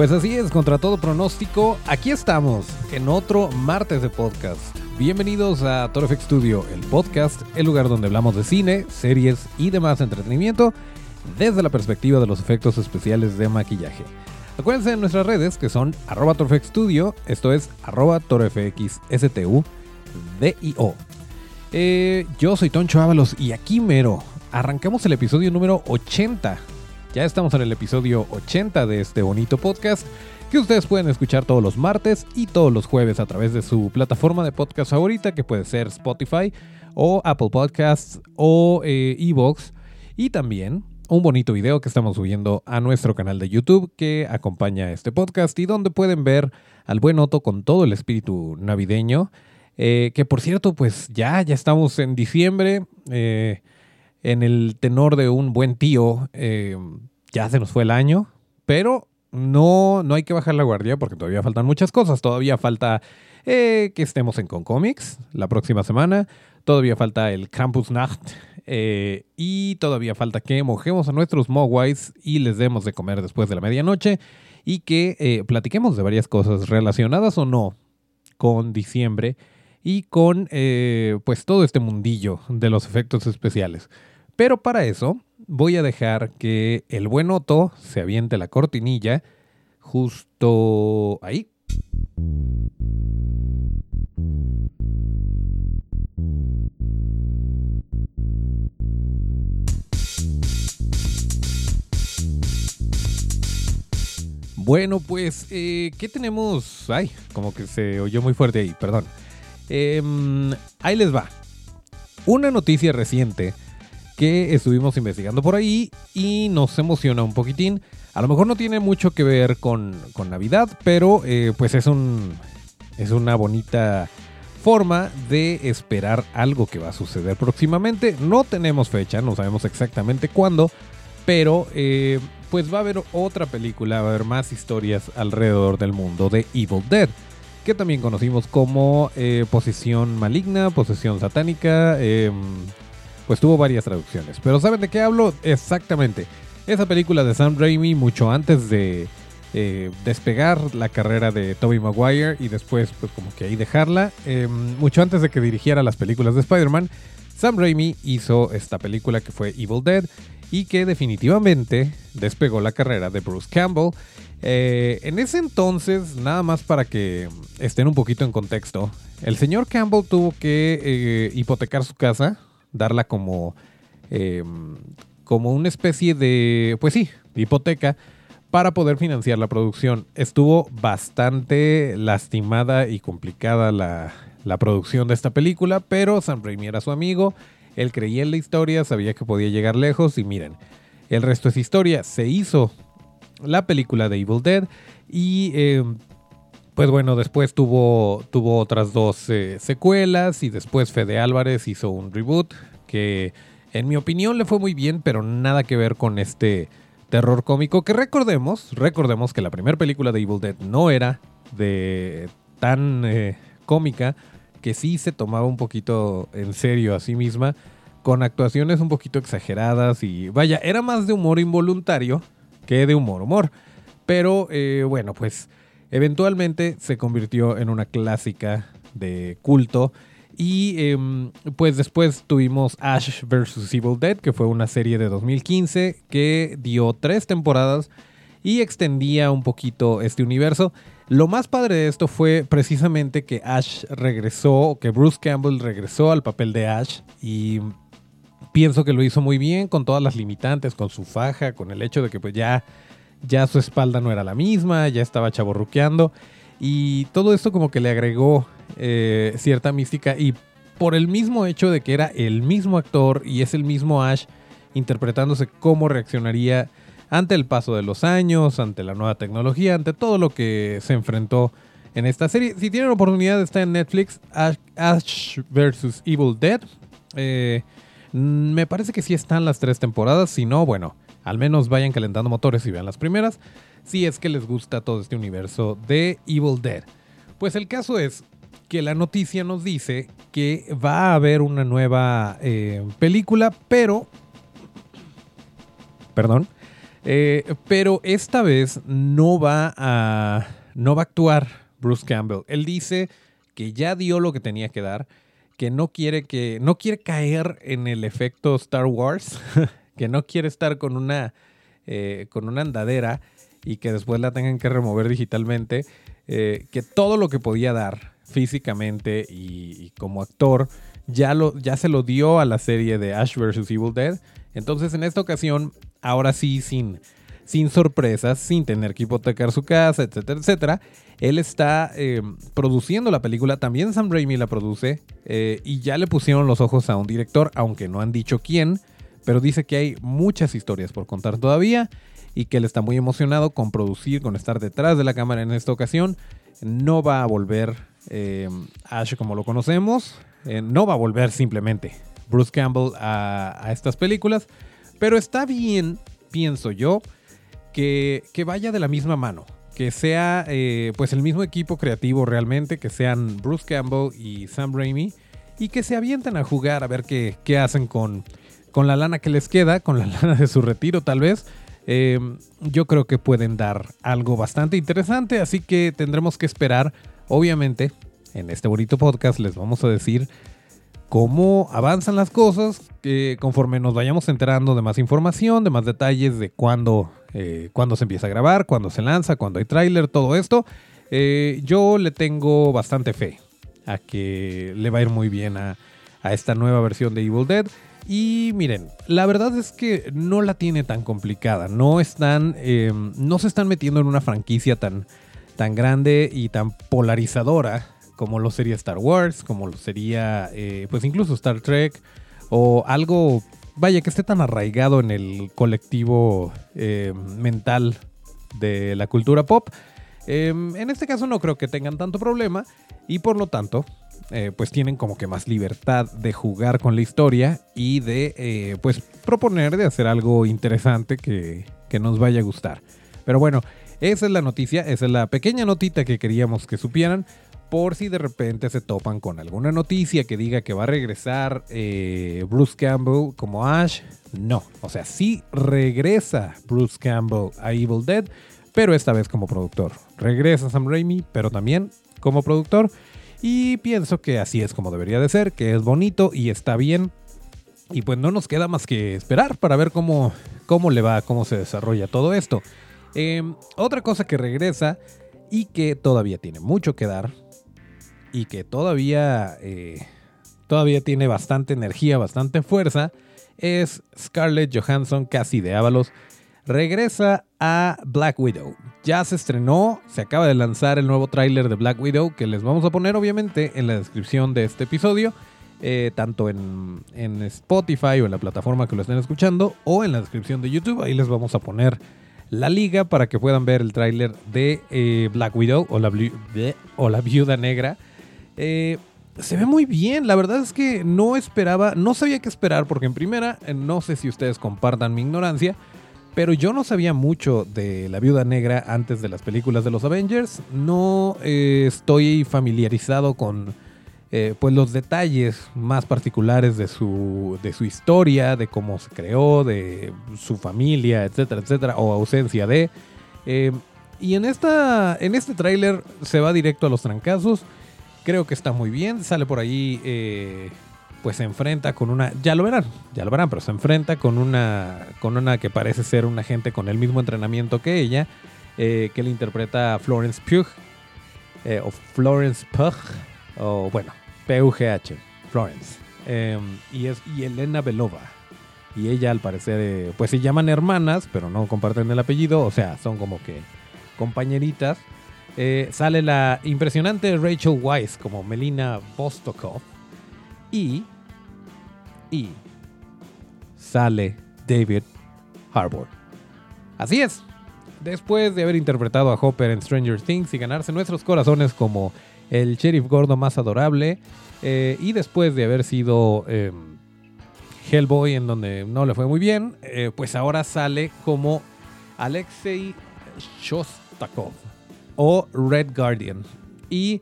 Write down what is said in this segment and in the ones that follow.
Pues así es, contra todo pronóstico, aquí estamos en otro martes de podcast. Bienvenidos a Torefx Studio, el podcast, el lugar donde hablamos de cine, series y demás entretenimiento desde la perspectiva de los efectos especiales de maquillaje. Acuérdense de nuestras redes que son arroba Torefx Studio, esto es arroba torefxstudio. Eh, yo soy Toncho Ábalos y aquí mero, arrancamos el episodio número 80 ya estamos en el episodio 80 de este bonito podcast que ustedes pueden escuchar todos los martes y todos los jueves a través de su plataforma de podcast favorita que puede ser Spotify o Apple Podcasts o eh, Evox y también un bonito video que estamos subiendo a nuestro canal de YouTube que acompaña este podcast y donde pueden ver al buen Otto con todo el espíritu navideño. Eh, que por cierto, pues ya, ya estamos en diciembre. Eh, en el tenor de un buen tío, eh, ya se nos fue el año, pero no, no hay que bajar la guardia porque todavía faltan muchas cosas. Todavía falta eh, que estemos en Concomics la próxima semana. Todavía falta el Campus Nacht. Eh, y todavía falta que mojemos a nuestros Mogwais y les demos de comer después de la medianoche. Y que platiquemos de varias cosas relacionadas o no con diciembre y con pues todo este mundillo de los efectos especiales. Pero para eso voy a dejar que el buen Otto se aviente la cortinilla justo ahí. Bueno, pues, eh, ¿qué tenemos? Ay, como que se oyó muy fuerte ahí, perdón. Em, ahí les va. Una noticia reciente que estuvimos investigando por ahí y nos emociona un poquitín. A lo mejor no tiene mucho que ver con, Navidad, pero eh, pues es, un, es una bonita forma de esperar algo que va a suceder próximamente. No tenemos fecha, no sabemos exactamente cuándo, pero eh, pues va a haber otra película, va a haber más historias alrededor del mundo de Evil Dead, que también conocimos como eh, Posesión Maligna, Posesión Satánica, em, pues tuvo varias traducciones. Pero ¿saben de qué hablo? Exactamente. Esa película de Sam Raimi mucho antes de eh, despegar la carrera de Tobey Maguire y después pues como que ahí dejarla, em, mucho antes de que dirigiera las películas de Spider-Man, Sam Raimi hizo esta película que fue Evil Dead y que definitivamente despegó la carrera de Bruce Campbell. Eh, en ese entonces, nada más para que estén un poquito en contexto, el señor Campbell tuvo que eh, hipotecar su casa darla como, em, como una especie de, pues sí, hipoteca para poder financiar la producción. Estuvo bastante lastimada y complicada la, la producción de esta película, pero Sam Raimi era su amigo, él creía en la historia, sabía que podía llegar lejos y miren, el resto es historia. Se hizo la película de Evil Dead y em, pues bueno, después tuvo, tuvo otras dos eh, secuelas y después Fede Álvarez hizo un reboot que en mi opinión le fue muy bien, pero nada que ver con este terror cómico que recordemos, recordemos que la primera película de Evil Dead no era de tan eh, cómica, que sí se tomaba un poquito en serio a sí misma, con actuaciones un poquito exageradas y vaya, era más de humor involuntario que de humor humor. Pero eh, bueno, pues Eventualmente se convirtió en una clásica de culto. Y em, pues después tuvimos Ash vs. Evil Dead, que fue una serie de 2015 que dio tres temporadas y extendía un poquito este universo. Lo más padre de esto fue precisamente que Ash regresó, que Bruce Campbell regresó al papel de Ash y pienso que lo hizo muy bien con todas las limitantes, con su faja, con el hecho de que pues ya ya su espalda no era la misma, ya estaba chaborruqueando y todo esto como que le agregó eh, cierta mística y por el mismo hecho de que era el mismo actor y es el mismo Ash interpretándose cómo reaccionaría ante el paso de los años, ante la nueva tecnología, ante todo lo que se enfrentó en esta serie. Si tienen oportunidad, está en Netflix, Ash, vs. Evil Dead. Eh, me parece que sí están las tres temporadas, si no, bueno, al menos vayan calentando motores y vean las primeras, si es que les gusta todo este universo de Evil Dead. Pues el caso es que la noticia nos dice que va a haber una nueva eh, película, pero... Perdón. Eh, pero esta vez no va a... No va a actuar Bruce Campbell. Él dice que ya dio lo que tenía que dar, que no quiere que no quiere caer en el efecto Star Wars, que no quiere estar con una eh, con una andadera y que después la tengan que remover digitalmente, eh, que todo lo que podía dar físicamente y, como actor ya, lo, ya se lo dio a la serie de Ash vs. Evil Dead. Entonces en esta ocasión, ahora sí, sin, sin sorpresas, sin tener que hipotecar su casa, etcétera, etcétera, él está eh, produciendo la película. También Sam Raimi la produce y ya le pusieron los ojos a un director, aunque no han dicho quién, pero dice que hay muchas historias por contar todavía y que él está muy emocionado con producir, con estar detrás de la cámara en esta ocasión. No va a volver eh, Ash como lo conocemos, eh, no va a volver simplemente Bruce Campbell a, estas películas, pero está bien, pienso yo, que, vaya de la misma mano, que sea eh, pues el mismo equipo creativo realmente, que sean Bruce Campbell y Sam Raimi, y que se avienten a jugar a ver qué, qué hacen con, con la lana que les queda, con la lana de su retiro tal vez, Em, yo creo que pueden dar algo bastante interesante, así que tendremos que esperar. Obviamente, en este bonito podcast les vamos a decir cómo avanzan las cosas, que conforme nos vayamos enterando de más información, de más detalles de cuándo, eh, se empieza a grabar, cuándo se lanza, cuándo hay tráiler, todo esto. Eh, yo le tengo bastante fe a que le va a ir muy bien a, a esta nueva versión de Evil Dead. Y miren, la verdad es que no la tiene tan complicada. No están. Em, no se están metiendo en una franquicia tan, tan grande y tan polarizadora como lo sería Star Wars, como lo sería. Eh, pues incluso Star Trek. O algo. Vaya, que esté tan arraigado en el colectivo em, mental de la cultura pop. Em, en este caso no creo que tengan tanto problema. Y por lo tanto, eh, pues tienen como que más libertad de jugar con la historia y de eh, pues proponer de hacer algo interesante que, nos vaya a gustar. Pero bueno, esa es la noticia, esa es la pequeña notita que queríamos que supieran. Por si de repente se topan con alguna noticia que diga que va a regresar eh, Bruce Campbell como Ash. No, o sea, sí regresa Bruce Campbell a Evil Dead, pero esta vez como productor. Regresa Sam Raimi, pero también como productor. Y pienso que así es como debería de ser, que es bonito y está bien. Y pues no nos queda más que esperar para ver cómo, cómo le va, cómo se desarrolla todo esto. Em, otra cosa que regresa y que todavía tiene mucho que dar y que todavía, eh, todavía tiene bastante energía, bastante fuerza, es Scarlett Johansson, casi de Ábalos regresa a Black Widow. Ya se estrenó, se acaba de lanzar el nuevo tráiler de Black Widow que les vamos a poner obviamente en la descripción de este episodio, eh, tanto en, Spotify o en la plataforma que lo estén escuchando o en la descripción de YouTube. Ahí les vamos a poner la liga para que puedan ver el tráiler de eh, Black Widow o la, o la Viuda Negra. Eh, se ve muy bien, la verdad es que no esperaba, no sabía qué esperar porque en primera, no sé si ustedes compartan mi ignorancia, pero yo no sabía mucho de la viuda negra antes de las películas de los Avengers. No eh, estoy familiarizado con eh, pues los detalles más particulares de su, de su historia, de cómo se creó, de su familia, etcétera, etcétera, o ausencia de. Eh, y en, esta, en este tráiler se va directo a los trancazos. Creo que está muy bien. Sale por ahí pues se enfrenta con una, ya lo verán, ya lo verán, pero se enfrenta con una, con una que parece ser una gente con el mismo entrenamiento que ella, eh, que le interpreta Florence Pugh, eh, o Florence Pugh, o bueno, P-U-G-H, Florence, em, y es y Elena Belova. Y ella al parecer, eh, pues se llaman hermanas, pero no comparten el apellido, o sea, son como que compañeritas. sale la impresionante Rachel Weisz como Melina Vostokov y, y sale David Harbour. Así es, después de haber interpretado a Hopper en Stranger Things y ganarse nuestros corazones como el sheriff gordo más adorable, eh, y después de haber sido eh, Hellboy en donde no le fue muy bien, eh, pues ahora sale como Alexei Shostakov o Red Guardian. Y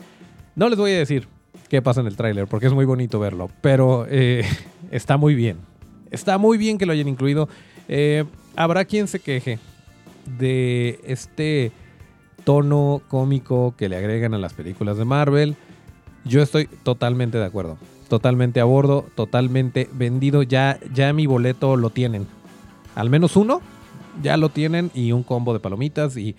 no les voy a decir qué pasa en el tráiler porque es muy bonito verlo, pero eh, está muy bien. Está muy bien que lo hayan incluido. Eh, habrá quien se queje de este tono cómico que le agregan a las películas de Marvel. Yo estoy totalmente de acuerdo. Totalmente a bordo, totalmente vendido. Ya, ya mi boleto lo tienen. Al menos uno ya lo tienen y un combo de palomitas y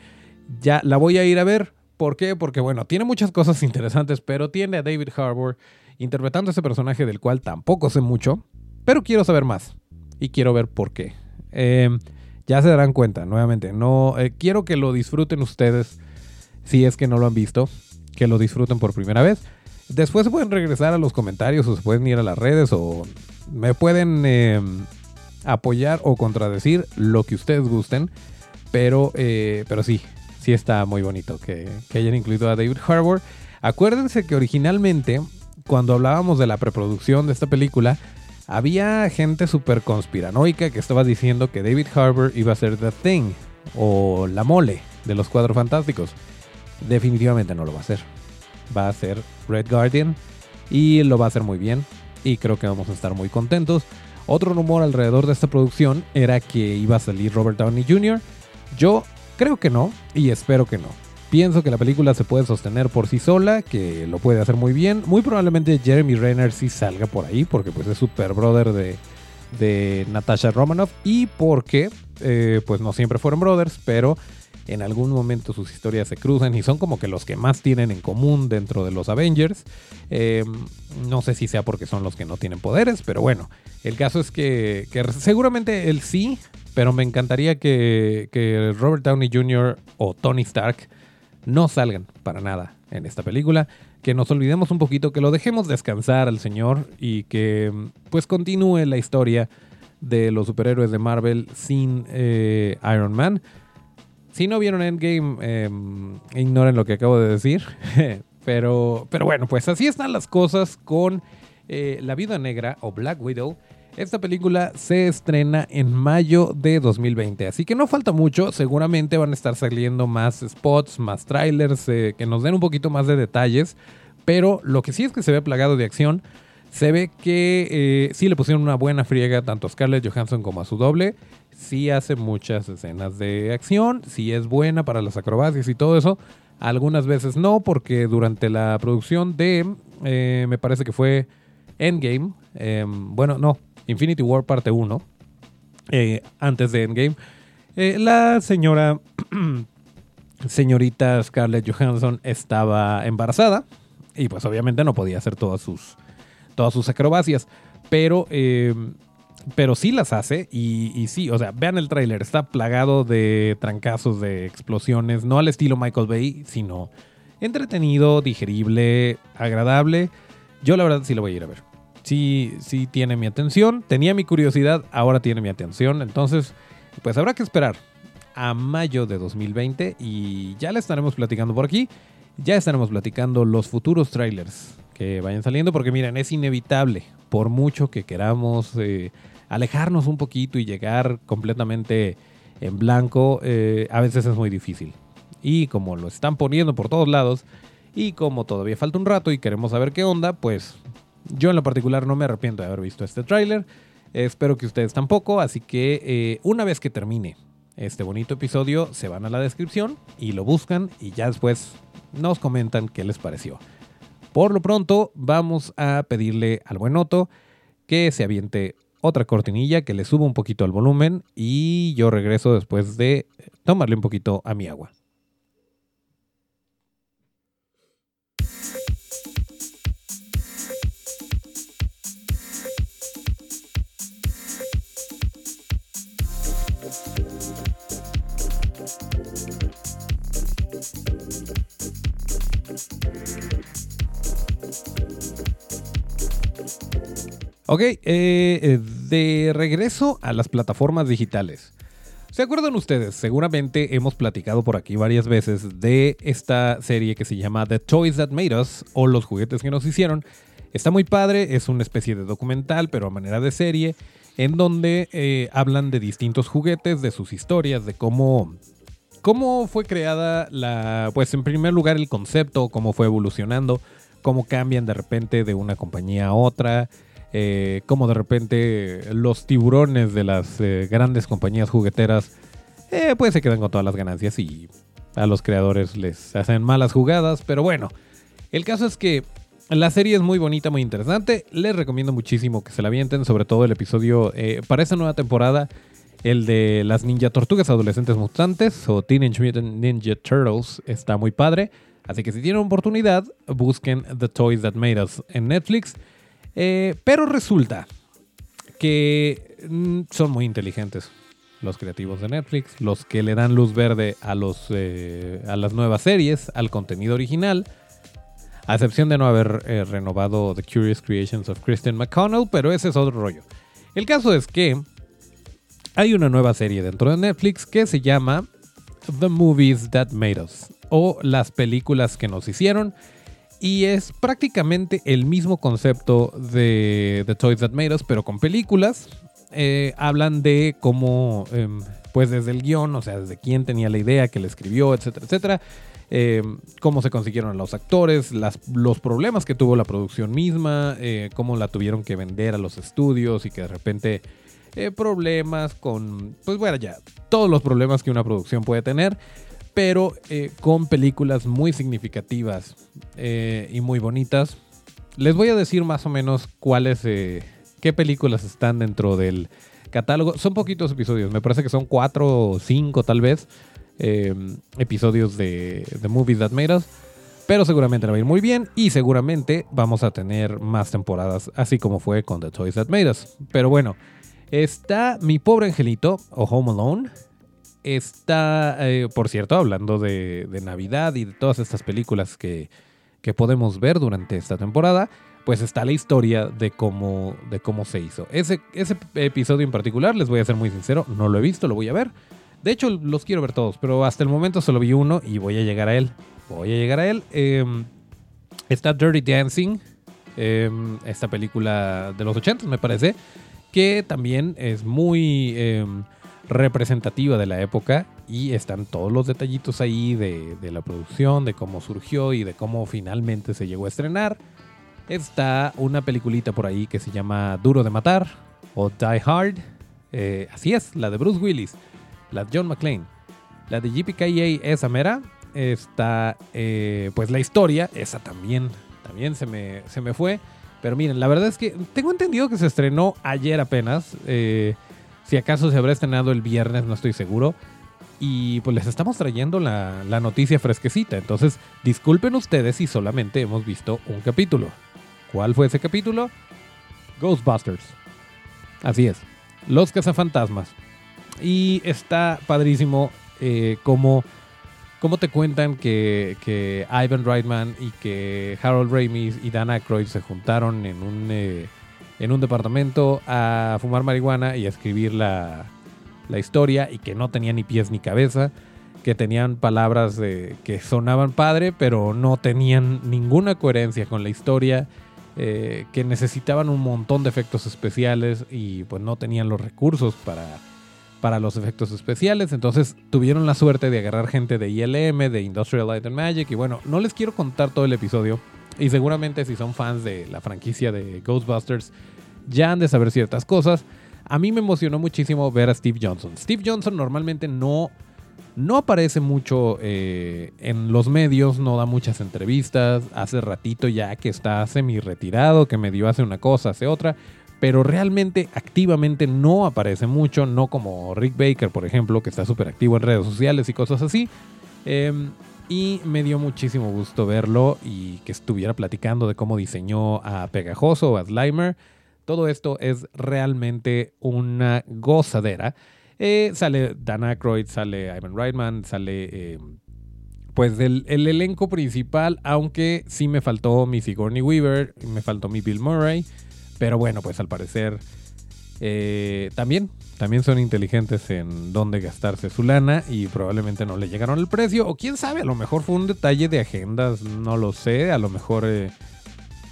ya la voy a ir a ver. ¿Por qué? Porque bueno, tiene muchas cosas interesantes, pero tiene a David Harbour interpretando ese personaje del cual tampoco sé mucho, pero quiero saber más y quiero ver por qué. Eh, ya se darán cuenta, nuevamente, no eh, quiero que lo disfruten ustedes si es que no lo han visto, que lo disfruten por primera vez. Después pueden regresar a los comentarios o se pueden ir a las redes o me pueden eh, apoyar o contradecir lo que ustedes gusten. Pero, eh, pero sí, sí está muy bonito que, hayan incluido a David Harbour. Acuérdense que originalmente, cuando hablábamos de la preproducción de esta película, había gente súper conspiranoica que estaba diciendo que David Harbour iba a ser The Thing o la mole de los cuatro fantásticos. Definitivamente no lo va a hacer. Va a ser Red Guardian y lo va a hacer muy bien y creo que vamos a estar muy contentos. Otro rumor alrededor de esta producción era que iba a salir Robert Downey Jr. Yo creo que no y espero que no. Pienso que la película se puede sostener por sí sola, que lo puede hacer muy bien. Muy probablemente Jeremy Renner sí salga por ahí, porque pues es super brother de, de Natasha Romanoff y porque eh, pues no siempre fueron brothers, pero en algún momento sus historias se cruzan y son como que los que más tienen en común dentro de los Avengers. Eh, no sé si sea porque son los que no tienen poderes, pero bueno, el caso es que, que seguramente él sí, pero me encantaría que, Robert Downey Jr. o Tony Stark no salgan para nada en esta película. Que nos olvidemos un poquito, que lo dejemos descansar al señor y que pues continúe la historia de los superhéroes de Marvel sin eh, Iron Man. Si no vieron Endgame, eh, ignoren lo que acabo de decir. pero, pero bueno, pues así están las cosas con eh, La Vida Negra o Black Widow. Esta película se estrena en mayo de 2020, así que no falta mucho, seguramente van a estar saliendo más spots, más trailers, eh, que nos den un poquito más de detalles, pero lo que sí es que se ve plagado de acción, se ve que eh, sí le pusieron una buena friega tanto a Scarlett Johansson como a su doble, sí hace muchas escenas de acción, sí es buena para las acrobacias y todo eso, algunas veces no, porque durante la producción de, eh, me parece que fue Endgame, eh, bueno, no, Infinity War parte 1, eh, antes de Endgame, eh, la señora, señorita Scarlett Johansson estaba embarazada y pues obviamente no podía hacer todas sus, todas sus acrobacias, pero, eh, pero sí las hace y, y, sí, o sea, vean el tráiler, está plagado de trancazos, de explosiones, no al estilo Michael Bay, sino entretenido, digerible, agradable. Yo la verdad sí lo voy a ir a ver sí, tiene mi atención. Tenía mi curiosidad, ahora tiene mi atención. Entonces, pues habrá que esperar a mayo de 2020 y ya le estaremos platicando por aquí. Ya estaremos platicando los futuros trailers que vayan saliendo porque miren, es inevitable, por mucho que queramos eh, alejarnos un poquito y llegar completamente en blanco, eh, a veces es muy difícil. Y como lo están poniendo por todos lados y como todavía falta un rato y queremos saber qué onda, pues yo en lo particular no me arrepiento de haber visto este tráiler. espero que ustedes tampoco. Así que eh, una vez que termine este bonito episodio, se van a la descripción y lo buscan y ya después nos comentan qué les pareció. Por lo pronto, vamos a pedirle al buen Otto que se aviente otra cortinilla, que le suba un poquito al volumen y yo regreso después de tomarle un poquito a mi agua. Ok, eh, de regreso a las plataformas digitales. ¿Se acuerdan ustedes? Seguramente hemos platicado por aquí varias veces de esta serie que se llama The Toys That Made Us o Los juguetes que nos hicieron. Está muy padre, es una especie de documental, pero a manera de serie, en donde eh, hablan de distintos juguetes, de sus historias, de cómo, cómo fue creada la, pues en primer lugar el concepto, cómo fue evolucionando, cómo cambian de repente de una compañía a otra, eh, cómo de repente los tiburones de las eh, grandes compañías jugueteras eh, pues se quedan con todas las ganancias y a los creadores les hacen malas jugadas, pero bueno, el caso es que la serie es muy bonita, muy interesante, les recomiendo muchísimo que se la avienten, sobre todo el episodio para esta nueva temporada. El de las ninja tortugas adolescentes mutantes o Teenage Mutant Ninja Turtles está muy padre. Así que si tienen oportunidad, busquen The Toys That Made Us en Netflix. Eh, pero resulta que mm, son muy inteligentes los creativos de Netflix, los que le dan luz verde a, eh, las nuevas series, al contenido original, a excepción de no haber eh, renovado The Curious Creations of Kristen McConnell, pero ese es otro rollo. El caso es que hay una nueva serie dentro de Netflix que se llama The Movies That Made Us, o las películas que nos hicieron. Y es prácticamente el mismo concepto de The Toys That Made Us, pero con películas. Eh, hablan de cómo, em, pues desde el guion, o sea, desde quién tenía la idea, que le escribió, etcétera, etcétera. Em, cómo se consiguieron los actores, los problemas que tuvo la producción misma, eh, cómo la tuvieron que vender a los estudios y que de repente eh, problemas con, pues bueno, ya, todos los problemas que una producción puede tener pero eh, con películas muy significativas eh, y muy bonitas. Les voy a decir más o menos cuáles, eh, qué películas están dentro del catálogo. Son poquitos episodios, me parece que son cuatro o cinco tal vez episodios de, The Movies That Made Us. Pero seguramente va a ir muy bien y seguramente vamos a tener más temporadas, así como fue con The Toys That Made Us. Pero bueno, está Mi Pobre Angelito o Home Alone, Está, eh, por cierto, hablando de, Navidad y de todas estas películas que, podemos ver durante esta temporada, pues está la historia de cómo, de cómo se hizo. Ese, ese episodio en particular, les voy a ser muy sincero, no lo he visto, lo voy a ver. De hecho, los quiero ver todos, pero hasta el momento solo vi uno y voy a llegar a él. Voy a llegar a él. Em, está Dirty Dancing, em, esta película de los 80 me parece, que también es muy em, representativa de la época y están todos los detallitos ahí de, la producción, de cómo surgió y de cómo finalmente se llegó a estrenar. Está una peliculita por ahí que se llama Duro de Matar o Die Hard. Eh, así es, la de Bruce Willis, la de John McClane. La de JPKA, esa mera. Está, eh, pues la historia, esa también, también se me, se me fue. Pero miren, la verdad es que tengo entendido que se estrenó ayer apenas. Eh, si acaso se habrá estrenado el viernes, no estoy seguro. Y pues les estamos trayendo la, noticia fresquecita. Entonces, disculpen ustedes si solamente hemos visto un capítulo. ¿Cuál fue ese capítulo? Ghostbusters. Así es. Los cazafantasmas. Y está padrísimo eh, como, te cuentan que, que, Ivan Reitman y que Harold Ramis y Dan Aykroyd se juntaron en un... Eh, en un departamento a fumar marihuana y a escribir la, historia y que no tenía ni pies ni cabeza, que tenían palabras que sonaban padre, pero no tenían ninguna coherencia con la historia, eh, que necesitaban un montón de efectos especiales y pues no tenían los recursos para, para los efectos especiales, entonces tuvieron la suerte de agarrar gente de ILM, de Industrial Light and Magic y bueno, no les quiero contar todo el episodio y seguramente si son fans de la franquicia de Ghostbusters, ya han de saber ciertas cosas. A mí me emocionó muchísimo ver a Steve Johnson. Steve Johnson normalmente no, no aparece mucho eh, en los medios, no da muchas entrevistas. Hace ratito ya que está semi retirado, que me dio hace una cosa, hace otra. Pero realmente activamente no aparece mucho, no como Rick Baker, por ejemplo, que está súper activo en redes sociales y cosas así. Em, y me dio muchísimo gusto verlo y que estuviera platicando de cómo diseñó a Pegajoso, a Slimer. Todo esto es realmente una gozadera. Eh, sale Dan Aykroyd, sale Ivan Reitman, sale em, pues el, elenco principal, aunque sí me faltó mi Sigourney Weaver, me faltó mi Bill Murray, pero bueno, pues al parecer eh, también, también son inteligentes en dónde gastarse su lana y probablemente no le llegaron el precio. O quién sabe, a lo mejor fue un detalle de agendas, no lo sé. A lo mejor, eh,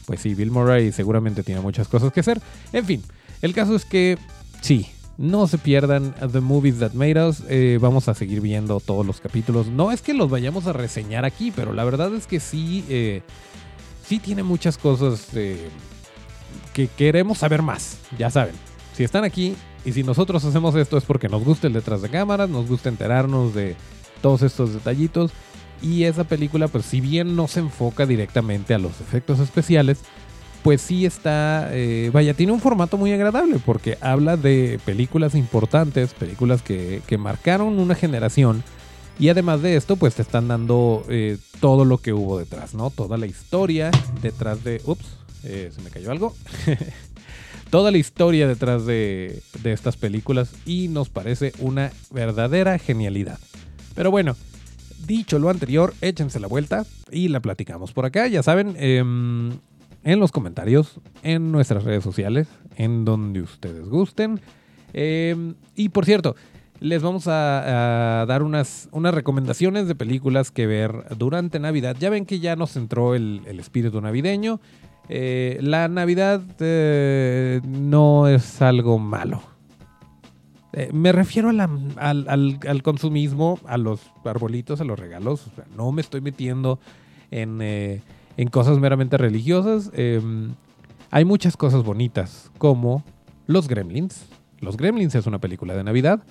pues sí, Bill Murray seguramente tiene muchas cosas que hacer. En fin, el caso es que sí, no se pierdan The Movies That Made Us. Eh, vamos a seguir viendo todos los capítulos. No es que los vayamos a reseñar aquí, pero la verdad es que sí, sí tiene muchas cosas que queremos saber más. Ya saben, si están aquí y si nosotros hacemos esto es porque nos gusta el detrás de cámaras, nos gusta enterarnos de todos estos detallitos. Y esa película, pues si bien no se enfoca directamente a los efectos especiales, pues sí está, eh, vaya, tiene un formato muy agradable porque habla de películas importantes, películas que, marcaron una generación. Y además de esto, pues te están dando eh, todo lo que hubo detrás, ¿no? Toda la historia detrás de... Ups, eh, se me cayó algo. toda la historia detrás de, estas películas y nos parece una verdadera genialidad. Pero bueno, dicho lo anterior, échense la vuelta y la platicamos por acá, ya saben, em, en los comentarios, en nuestras redes sociales, en donde ustedes gusten. Em, y por cierto, les vamos a, dar unas, unas, recomendaciones de películas que ver durante Navidad. Ya ven que ya nos entró el espíritu navideño. Eh, la Navidad eh, no es algo malo. Eh, me refiero al, consumismo, a los arbolitos, a los regalos. no me estoy metiendo en, en cosas meramente religiosas. Em, hay muchas cosas bonitas, como Los Gremlins. Los Gremlins es una película de Navidad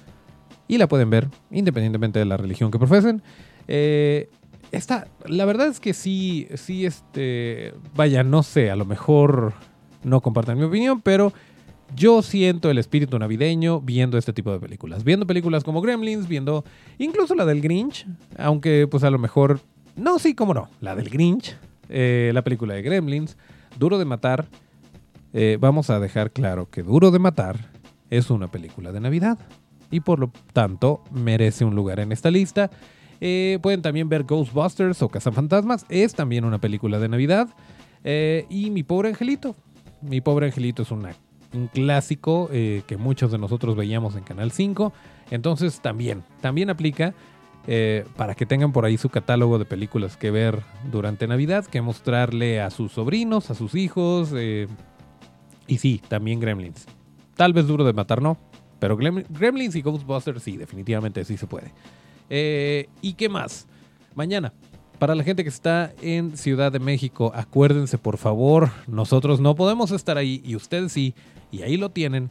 y la pueden ver independientemente de la religión que profesen. Esta, la verdad es que sí, sí, este, vaya, no sé, a lo mejor no compartan mi opinión, pero yo siento el espíritu navideño viendo este tipo de películas. Viendo películas como Gremlins, viendo incluso la del Grinch, aunque pues a lo mejor, no, sí, cómo no, la del Grinch, eh, la película de Gremlins, Duro de Matar. Eh, vamos a dejar claro que Duro de Matar es una película de Navidad y por lo tanto merece un lugar en esta lista. Eh, pueden también ver Ghostbusters o Cazafantasmas. Es también una película de Navidad. Y Mi Pobre Angelito. Mi Pobre Angelito es un clásico eh, que muchos de nosotros veíamos en Canal 5. Entonces también, también aplica para que tengan por ahí su catálogo de películas que ver durante Navidad, que mostrarle a sus sobrinos, a sus hijos. y sí, también Gremlins. Tal vez duro de matar, no. Pero Gremlins y Ghostbusters sí, definitivamente sí se puede. Eh, ¿Y qué más? Mañana, para la gente que está en Ciudad de México, acuérdense por favor, nosotros no podemos estar ahí y ustedes sí, y ahí lo tienen,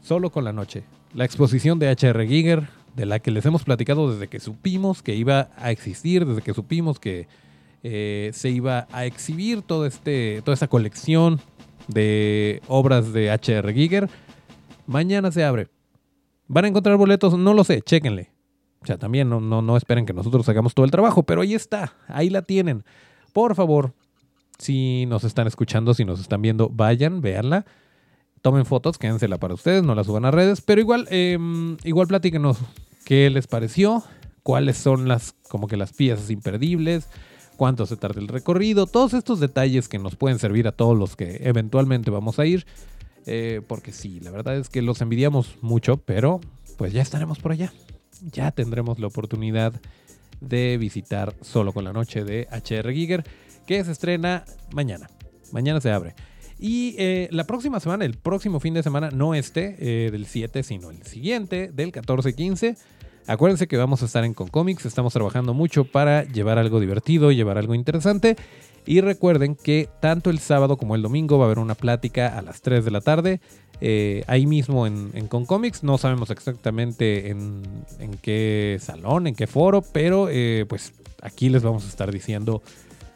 solo con la noche. La exposición de HR Giger, de la que les hemos platicado desde que supimos que iba a existir, desde que supimos que eh, se iba a exhibir este, toda esta colección de obras de HR Giger. Mañana se abre. ¿Van a encontrar boletos? No lo sé, chéquenle. O sea, también no, no, no esperen que nosotros hagamos todo el trabajo, pero ahí está, ahí la tienen. Por favor, si nos están escuchando, si nos están viendo, vayan, véanla. Tomen fotos, quédensela para ustedes, no la suban a redes, pero igual, eh, igual platíquenos qué les pareció, cuáles son las, como que las piezas imperdibles, cuánto se tarda el recorrido, todos estos detalles que nos pueden servir a todos los que eventualmente vamos a ir. Eh, porque sí, la verdad es que los envidiamos mucho, pero pues ya estaremos por allá ya tendremos la oportunidad de visitar Solo con la Noche de HR Giger, que se estrena mañana. Mañana se abre. Y eh, la próxima semana, el próximo fin de semana, no este eh, del 7, sino el siguiente, del 14-15. Acuérdense que vamos a estar en Concomics, estamos trabajando mucho para llevar algo divertido, llevar algo interesante. Y recuerden que tanto el sábado como el domingo va a haber una plática a las 3 de la tarde eh, ahí mismo en, en Concomics. No sabemos exactamente en, qué salón, en qué foro, pero eh, pues aquí les vamos a estar diciendo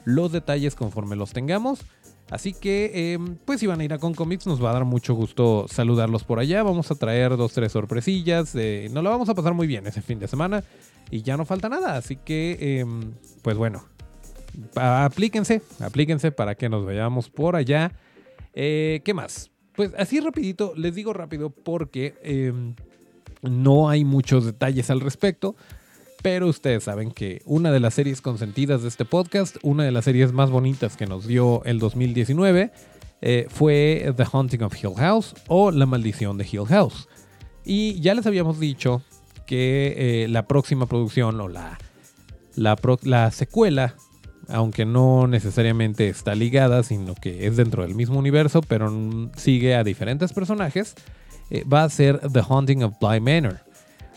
los detalles conforme los tengamos. Así que, em, pues si van a ir a Concomics, nos va a dar mucho gusto saludarlos por allá. Vamos a traer dos, tres sorpresillas. Eh, nos lo vamos a pasar muy bien ese fin de semana. Y ya no falta nada. Así que, em, pues bueno, aplíquense, aplíquense para que nos vayamos por allá. ¿Qué más? Pues así rapidito, les digo rápido porque em, no hay muchos detalles al respecto, pero ustedes saben que una de las series consentidas de este podcast, una de las series más bonitas que nos dio el 2019, eh, fue The Haunting of Hill House o La Maldición de Hill House. Y ya les habíamos dicho que eh, la próxima producción o la, la, secuela, aunque no necesariamente está ligada, sino que es dentro del mismo universo, pero sigue a diferentes personajes, eh, va a ser The Haunting of Bly Manor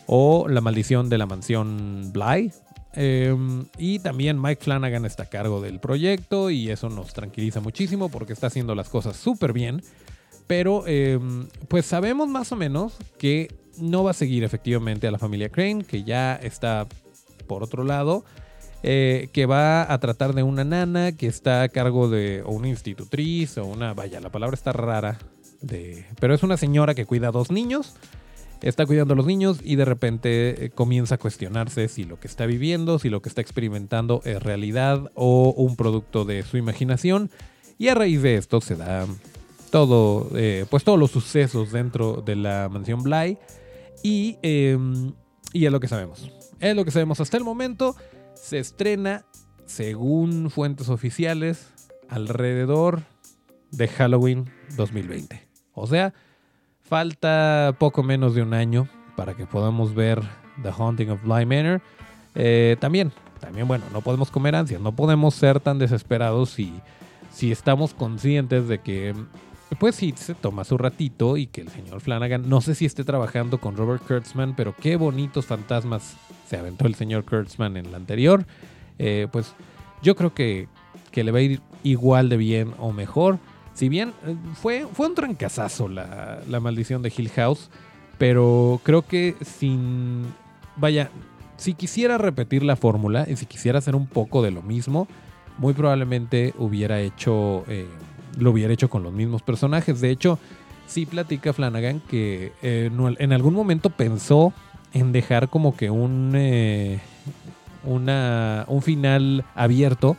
o La Maldición de la Mansión Bly. Em, y también Mike Flanagan está a cargo del proyecto y eso nos tranquiliza muchísimo porque está haciendo las cosas súper bien. Pero em, pues sabemos más o menos que no va a seguir efectivamente a la familia Crane, que ya está por otro lado, eh, que va a tratar de una nana que está a cargo de una institutriz o una, vaya, la palabra está rara, de, pero es una señora que cuida a dos niños, está cuidando a los niños y de repente eh, comienza a cuestionarse si lo que está viviendo, si lo que está experimentando es realidad o un producto de su imaginación. Y a raíz de esto se da todo, eh, pues todos los sucesos dentro de la mansión Bly. Y, em, y es lo que sabemos. Es lo que sabemos hasta el momento. Se estrena, según fuentes oficiales, alrededor de Halloween 2020. O sea, falta poco menos de un año para que podamos ver The Haunting of Bly Manor. Eh, también, también, bueno, no podemos comer ansias, no podemos ser tan desesperados si, si estamos conscientes de que pues sí, se toma su ratito y que el señor Flanagan, no sé si esté trabajando con Robert Kurtzman, pero qué bonitos fantasmas se aventó el señor Kurtzman en la anterior. Eh, pues yo creo que, que, le va a ir igual de bien o mejor. Si bien eh, fue, fue un trancazazo la, la maldición de Hill House, pero creo que sin... Vaya, si quisiera repetir la fórmula y si quisiera hacer un poco de lo mismo, muy probablemente hubiera hecho... Eh, lo hubiera hecho con los mismos personajes. De hecho, sí platica Flanagan que eh, en algún momento pensó en dejar como que un, eh, una, un final abierto,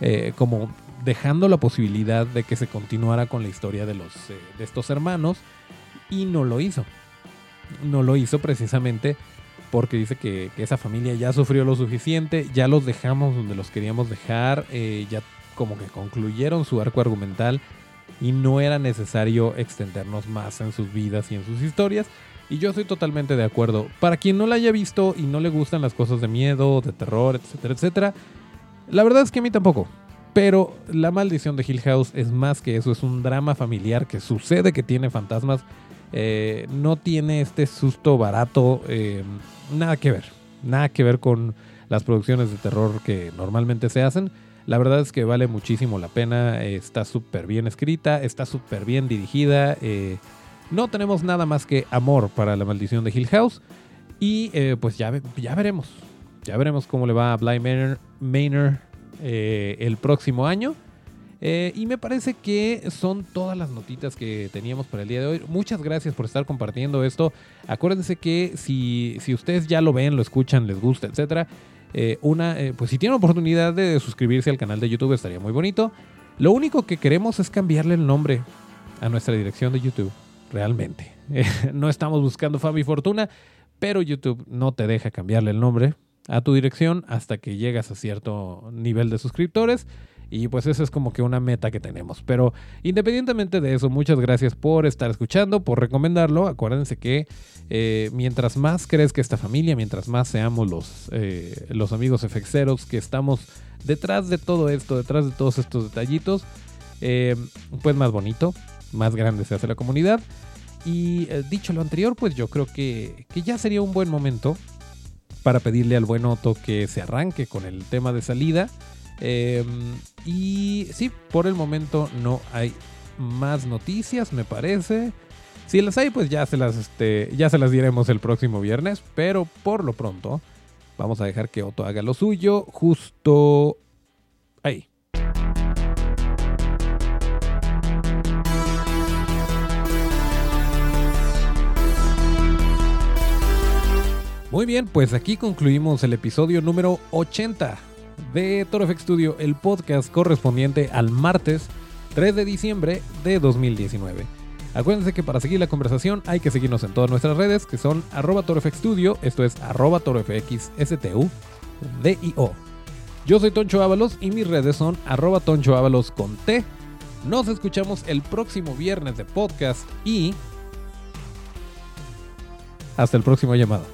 eh, como dejando la posibilidad de que se continuara con la historia de, los, de estos hermanos, y no lo hizo. No lo hizo precisamente porque dice que, que, esa familia ya sufrió lo suficiente, ya los dejamos donde los queríamos dejar, ya como que concluyeron su arco argumental y no era necesario extendernos más en sus vidas y en sus historias. Y yo estoy totalmente de acuerdo. Para quien no la haya visto y no le gustan las cosas de miedo, de terror, etcétera, etcétera, la verdad es que a mí tampoco. Pero La maldición de Hill House es más que eso, es un drama familiar que sucede que tiene fantasmas. Eh, no tiene este susto barato, eh, nada que ver. Nada que ver con las producciones de terror que normalmente se hacen. La verdad es que vale muchísimo la pena, está súper bien escrita, está súper bien dirigida. Eh, no tenemos nada más que amor para la maldición de Hill House. Y eh, pues ya, ya veremos. Ya veremos cómo le va a Bly Manor, eh, el próximo año. y me parece que son todas las notitas que teníamos para el día de hoy. Muchas gracias por estar compartiendo esto. Acuérdense que si, si ustedes ya lo ven, lo escuchan, les gusta, etcétera eh, una, eh, pues si tienen oportunidad de suscribirse al canal de YouTube estaría muy bonito. Lo único que queremos es cambiarle el nombre a nuestra dirección de YouTube, realmente. no estamos buscando fama y fortuna, pero YouTube no te deja cambiarle el nombre a tu dirección hasta que llegas a cierto nivel de suscriptores. Y pues esa es como que una meta que tenemos. Pero independientemente de eso, muchas gracias por estar escuchando, por recomendarlo. Acuérdense que eh, mientras más crezca esta familia, mientras más seamos los, eh, los amigos efexeros que estamos detrás de todo esto, detrás de todos estos detallitos, eh, pues más bonito, más grande se hace la comunidad. Y dicho lo anterior, pues yo creo que, que ya sería un buen momento para pedirle al buen Otto que se arranque con el tema de salida. Em, y sí, por el momento no hay más noticias, me parece. Si las hay, pues ya se las, este, ya se las diremos el próximo viernes. Pero por lo pronto, vamos a dejar que Otto haga lo suyo justo ahí. Muy bien, pues aquí concluimos el episodio número 80 de ToroFX Studio, el podcast correspondiente al martes 3 de diciembre de 2019. Acuérdense que para seguir la conversación hay que seguirnos en todas nuestras redes, que son arroba Studio, esto es arroba. Yo soy Toncho Ábalos y mis redes son arroba Toncho Ábalos con T. Nos escuchamos el próximo viernes de podcast y hasta el próximo llamado.